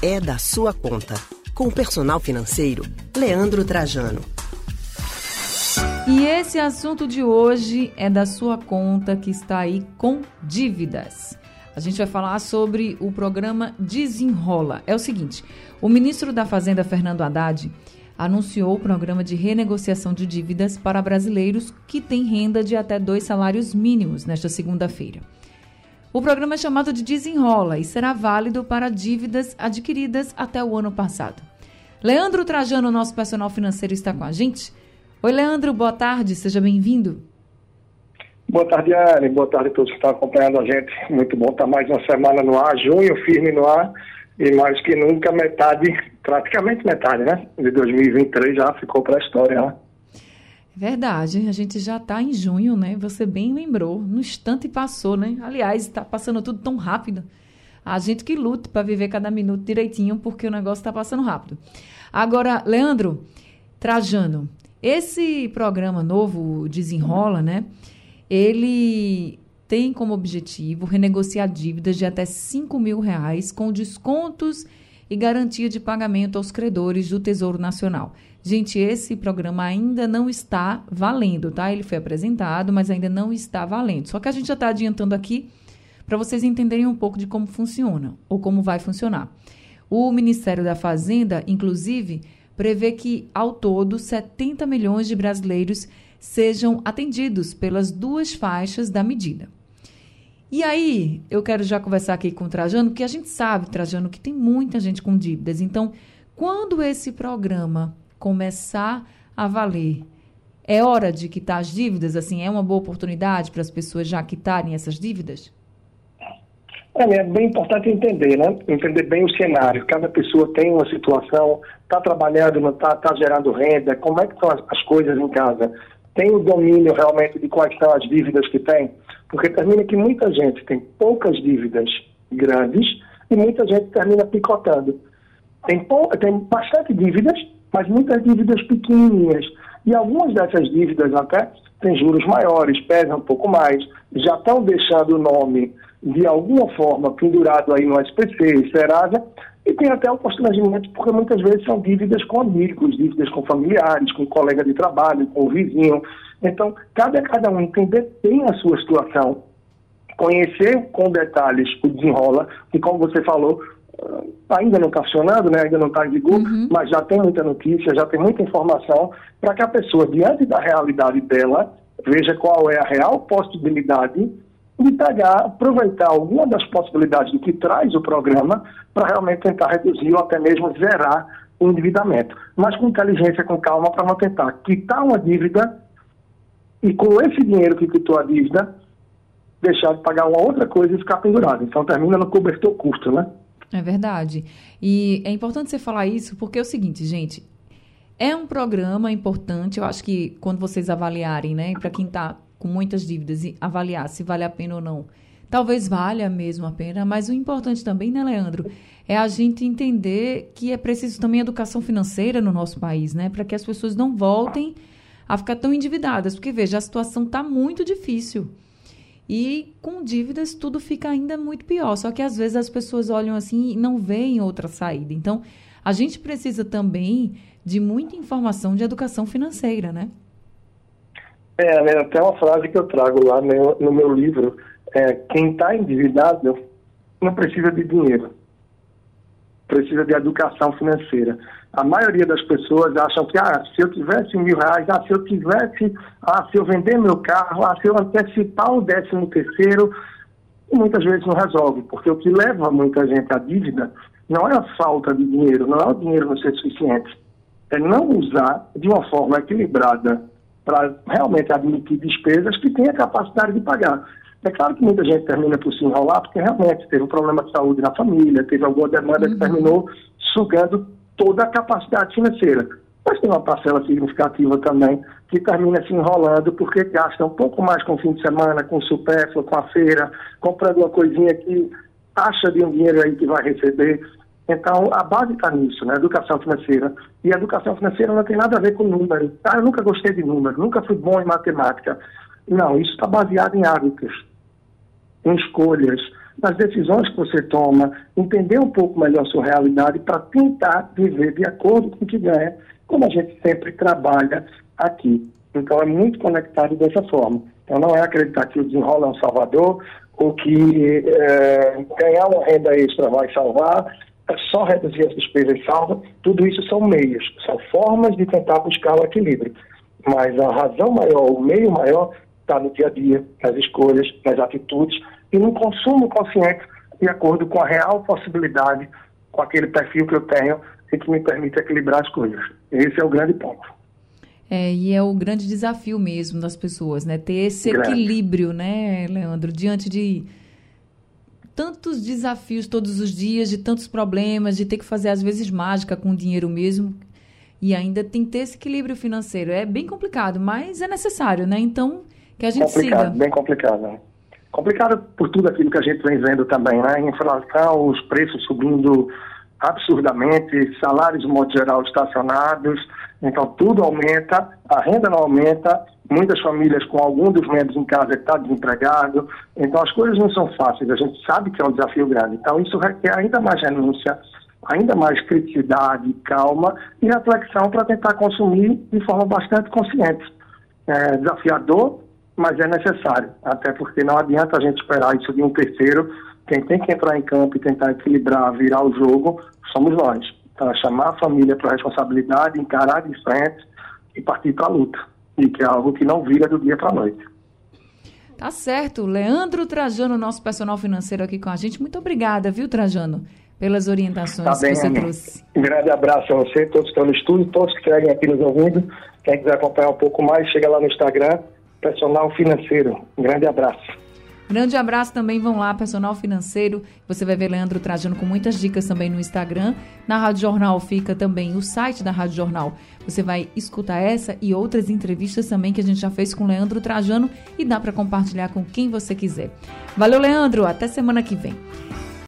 é da sua conta. Com o personal financeiro, Leandro Trajano. E esse assunto de hoje é da sua conta que está aí com dívidas. A gente vai falar sobre o programa Desenrola. É o seguinte: o ministro da Fazenda, Fernando Haddad, anunciou o programa de renegociação de dívidas para brasileiros que têm renda de até dois salários mínimos nesta segunda-feira. O programa é chamado de Desenrola e será válido para dívidas adquiridas até o ano passado. Leandro Trajano, nosso personal financeiro, está com a gente. Oi, Leandro, boa tarde, seja bem-vindo. Boa tarde, Anne. Boa tarde a todos que estão acompanhando a gente. Muito bom estar mais uma semana no ar, junho firme no ar e mais que nunca metade, praticamente metade, né? De 2023 já ficou para a história, né? Verdade, a gente já está em junho, né? Você bem lembrou, no instante passou, né? Aliás, está passando tudo tão rápido. A gente que luta para viver cada minuto direitinho, porque o negócio está passando rápido. Agora, Leandro, Trajano, esse programa novo, Desenrola, né? Ele tem como objetivo renegociar dívidas de até 5 mil reais com descontos e garantia de pagamento aos credores do Tesouro Nacional. Gente, esse programa ainda não está valendo, tá? Ele foi apresentado, mas ainda não está valendo. Só que a gente já está adiantando aqui para vocês entenderem um pouco de como funciona ou como vai funcionar. O Ministério da Fazenda, inclusive, prevê que, ao todo, 70 milhões de brasileiros sejam atendidos pelas duas faixas da medida. E aí, eu quero já conversar aqui com o Trajano, porque a gente sabe, Trajano, que tem muita gente com dívidas. Então, quando esse programa começar a valer, é hora de quitar as dívidas? Assim, é uma boa oportunidade para as pessoas já quitarem essas dívidas? É, bem importante entender, né? Entender bem o cenário. Cada pessoa tem uma situação, está trabalhando, não está tá gerando renda, como é que estão as, as coisas em casa? Tem o domínio realmente de quais são as dívidas que tem? Porque termina que muita gente tem poucas dívidas grandes e muita gente termina picotando. Tem, tem bastante dívidas, mas muitas dívidas pequenininhas. E algumas dessas dívidas até têm juros maiores, pesam um pouco mais, já estão deixando o nome de alguma forma pendurado aí no SPC, Serasa, e tem até um constrangimento, porque muitas vezes são dívidas com amigos, dívidas com familiares, com colega de trabalho, com o vizinho. Então, cabe a cada um entender bem a sua situação, conhecer com detalhes o desenrola, que como você falou, ainda não está funcionando, né? ainda não está em vigor, uhum. mas já tem muita notícia, já tem muita informação, para que a pessoa, diante da realidade dela, veja qual é a real possibilidade de pegar, aproveitar alguma das possibilidades do que traz o programa para realmente tentar reduzir ou até mesmo zerar o endividamento. Mas com inteligência, com calma, para não tentar quitar uma dívida e com esse dinheiro que quitou a dívida, deixar de pagar uma outra coisa e ficar pendurado. Então termina no cobertor custo, né? É verdade. E é importante você falar isso porque é o seguinte, gente. É um programa importante, eu acho que quando vocês avaliarem, né, para quem está com muitas dívidas e avaliar se vale a pena ou não. Talvez valha mesmo a pena, mas o importante também, né, Leandro, é a gente entender que é preciso também educação financeira no nosso país, né, para que as pessoas não voltem a ficar tão endividadas, porque veja, a situação está muito difícil. E com dívidas tudo fica ainda muito pior. Só que às vezes as pessoas olham assim e não veem outra saída. Então, a gente precisa também de muita informação de educação financeira, né? É, né, até uma frase que eu trago lá no, no meu livro, é, quem está endividado não precisa de dinheiro, precisa de educação financeira. A maioria das pessoas acham que, ah, se eu tivesse mil reais, ah, se eu tivesse, ah, se eu vender meu carro, ah, se eu antecipar o décimo terceiro, muitas vezes não resolve, porque o que leva muita gente à dívida não é a falta de dinheiro, não é o dinheiro não ser suficiente, é não usar de uma forma equilibrada para realmente admitir despesas que tenha capacidade de pagar. É claro que muita gente termina por se enrolar porque realmente teve um problema de saúde na família, teve alguma demanda uhum. que terminou sugando toda a capacidade financeira. Mas tem uma parcela significativa também que termina se enrolando porque gasta um pouco mais com o fim de semana, com o supérfluo, com a feira, comprando uma coisinha que acha de um dinheiro aí que vai receber. Então, a base está nisso, né? educação financeira. E a educação financeira não tem nada a ver com número. Ah, eu nunca gostei de número, nunca fui bom em matemática. Não, isso está baseado em hábitos, em escolhas. Nas decisões que você toma, entender um pouco melhor sua realidade para tentar viver de acordo com o que ganha, como a gente sempre trabalha aqui. Então é muito conectado dessa forma. Então não é acreditar que o desenrola é um salvador ou que é, ganhar uma renda extra vai salvar, é só reduzir as despesas salva. Tudo isso são meios, são formas de tentar buscar o equilíbrio. Mas a razão maior, o meio maior, está no dia a dia, nas escolhas, nas atitudes e no consumo consciente de acordo com a real possibilidade, com aquele perfil que eu tenho e que me permite equilibrar as coisas. Esse é o grande ponto. É, e é o grande desafio mesmo das pessoas, né? Ter esse grande. equilíbrio, né, Leandro, diante de tantos desafios todos os dias, de tantos problemas, de ter que fazer às vezes mágica com o dinheiro mesmo. E ainda tem que ter esse equilíbrio financeiro. É bem complicado, mas é necessário, né? Então, que a gente complicado, siga. Bem complicado? Complicado por tudo aquilo que a gente vem vendo também, né? Inflação, os preços subindo absurdamente, salários, de modo geral, estacionados. Então, tudo aumenta, a renda não aumenta, muitas famílias com algum dos membros em casa está desempregado. Então, as coisas não são fáceis, a gente sabe que é um desafio grande. Então, isso requer ainda mais renúncia, ainda mais criticidade, calma e reflexão para tentar consumir de forma bastante consciente. É desafiador, mas é necessário, até porque não adianta a gente esperar isso de um terceiro. Quem tem que entrar em campo e tentar equilibrar, virar o jogo, somos nós. Então, é chamar a família para a responsabilidade, encarar de frente e partir para a luta. E que é algo que não vira do dia para a noite. Tá certo. Leandro Trajano, nosso personal financeiro aqui com a gente. Muito obrigada, viu, Trajano, pelas orientações tá bem, que você trouxe. Um grande abraço a você, todos que estão no estúdio, todos que seguem aqui nos ouvindo. Quem quiser acompanhar um pouco mais, chega lá no Instagram, personal financeiro. Um grande abraço. Grande abraço também, vão lá, personal financeiro. Você vai ver Leandro Trajano com muitas dicas também no Instagram. Na Rádio Jornal fica também o site da Rádio Jornal. Você vai escutar essa e outras entrevistas também que a gente já fez com Leandro Trajano e dá para compartilhar com quem você quiser. Valeu, Leandro. Até semana que vem.